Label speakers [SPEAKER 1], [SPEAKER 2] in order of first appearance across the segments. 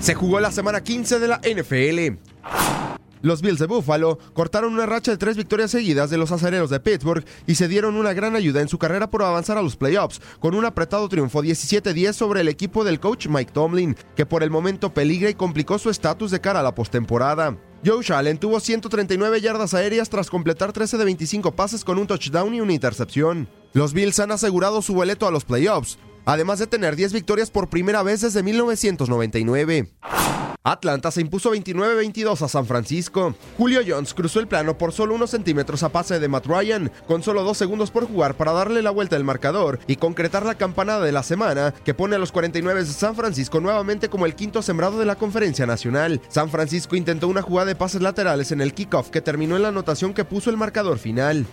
[SPEAKER 1] Se jugó la semana 15 de la NFL. Los Bills de Buffalo cortaron una racha de tres victorias seguidas de los acereros de Pittsburgh y se dieron una gran ayuda en su carrera por avanzar a los playoffs, con un apretado triunfo 17-10 sobre el equipo del coach Mike Tomlin, que por el momento peligra y complicó su estatus de cara a la postemporada. Joe Allen tuvo 139 yardas aéreas tras completar 13 de 25 pases con un touchdown y una intercepción. Los Bills han asegurado su boleto a los playoffs, además de tener 10 victorias por primera vez desde 1999. Atlanta se impuso 29-22 a San Francisco. Julio Jones cruzó el plano por solo unos centímetros a pase de Matt Ryan, con solo dos segundos por jugar para darle la vuelta al marcador y concretar la campanada de la semana que pone a los 49 de San Francisco nuevamente como el quinto sembrado de la conferencia nacional. San Francisco intentó una jugada de pases laterales en el kickoff que terminó en la anotación que puso el marcador final.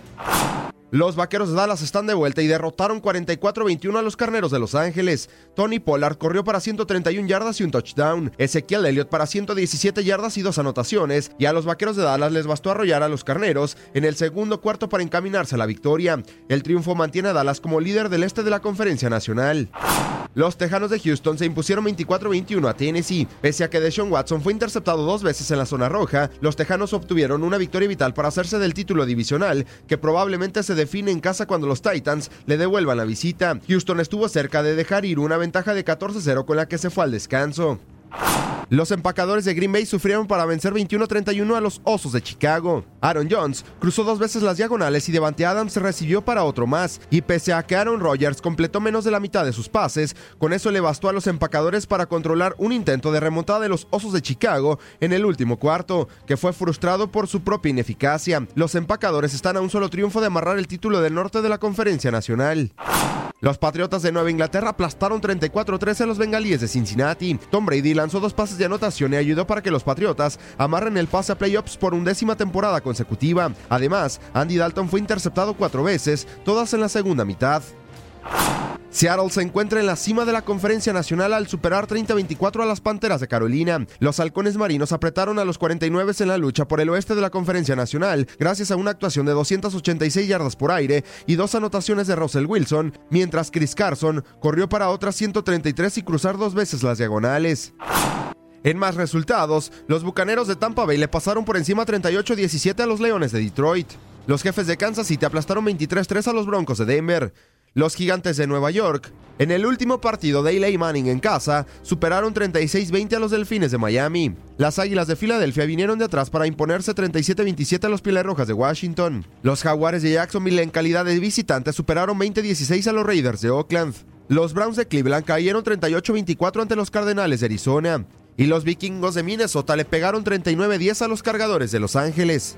[SPEAKER 1] Los vaqueros de Dallas están de vuelta y derrotaron 44-21 a los carneros de Los Ángeles. Tony Pollard corrió para 131 yardas y un touchdown. Ezequiel Elliott para 117 yardas y dos anotaciones. Y a los vaqueros de Dallas les bastó arrollar a los carneros en el segundo cuarto para encaminarse a la victoria. El triunfo mantiene a Dallas como líder del este de la conferencia nacional. Los Tejanos de Houston se impusieron 24-21 a Tennessee. Pese a que Deshaun Watson fue interceptado dos veces en la zona roja, los Tejanos obtuvieron una victoria vital para hacerse del título divisional, que probablemente se define en casa cuando los Titans le devuelvan la visita. Houston estuvo cerca de dejar ir una ventaja de 14-0 con la que se fue al descanso. Los empacadores de Green Bay sufrieron para vencer 21-31 a los Osos de Chicago. Aaron Jones cruzó dos veces las diagonales y Devante Adams recibió para otro más. Y pese a que Aaron Rodgers completó menos de la mitad de sus pases, con eso le bastó a los empacadores para controlar un intento de remontada de los Osos de Chicago en el último cuarto, que fue frustrado por su propia ineficacia. Los empacadores están a un solo triunfo de amarrar el título del norte de la Conferencia Nacional. Los Patriotas de Nueva Inglaterra aplastaron 34-13 a los Bengalíes de Cincinnati. Tom Brady lanzó dos pases de anotación y ayudó para que los Patriotas amarren el pase a playoffs por undécima temporada consecutiva. Además, Andy Dalton fue interceptado cuatro veces, todas en la segunda mitad. Seattle se encuentra en la cima de la conferencia nacional al superar 30-24 a las Panteras de Carolina. Los halcones marinos apretaron a los 49 en la lucha por el oeste de la conferencia nacional gracias a una actuación de 286 yardas por aire y dos anotaciones de Russell Wilson, mientras Chris Carson corrió para otras 133 y cruzar dos veces las diagonales. En más resultados, los Bucaneros de Tampa Bay le pasaron por encima 38-17 a los Leones de Detroit. Los jefes de Kansas City aplastaron 23-3 a los Broncos de Denver. Los gigantes de Nueva York, en el último partido de Eli Manning en casa, superaron 36-20 a los Delfines de Miami. Las Águilas de Filadelfia vinieron de atrás para imponerse 37-27 a los Pieles Rojas de Washington. Los Jaguares de Jacksonville en calidad de visitantes superaron 20-16 a los Raiders de Oakland. Los Browns de Cleveland cayeron 38-24 ante los Cardenales de Arizona. Y los Vikingos de Minnesota le pegaron 39-10 a los Cargadores de Los Ángeles.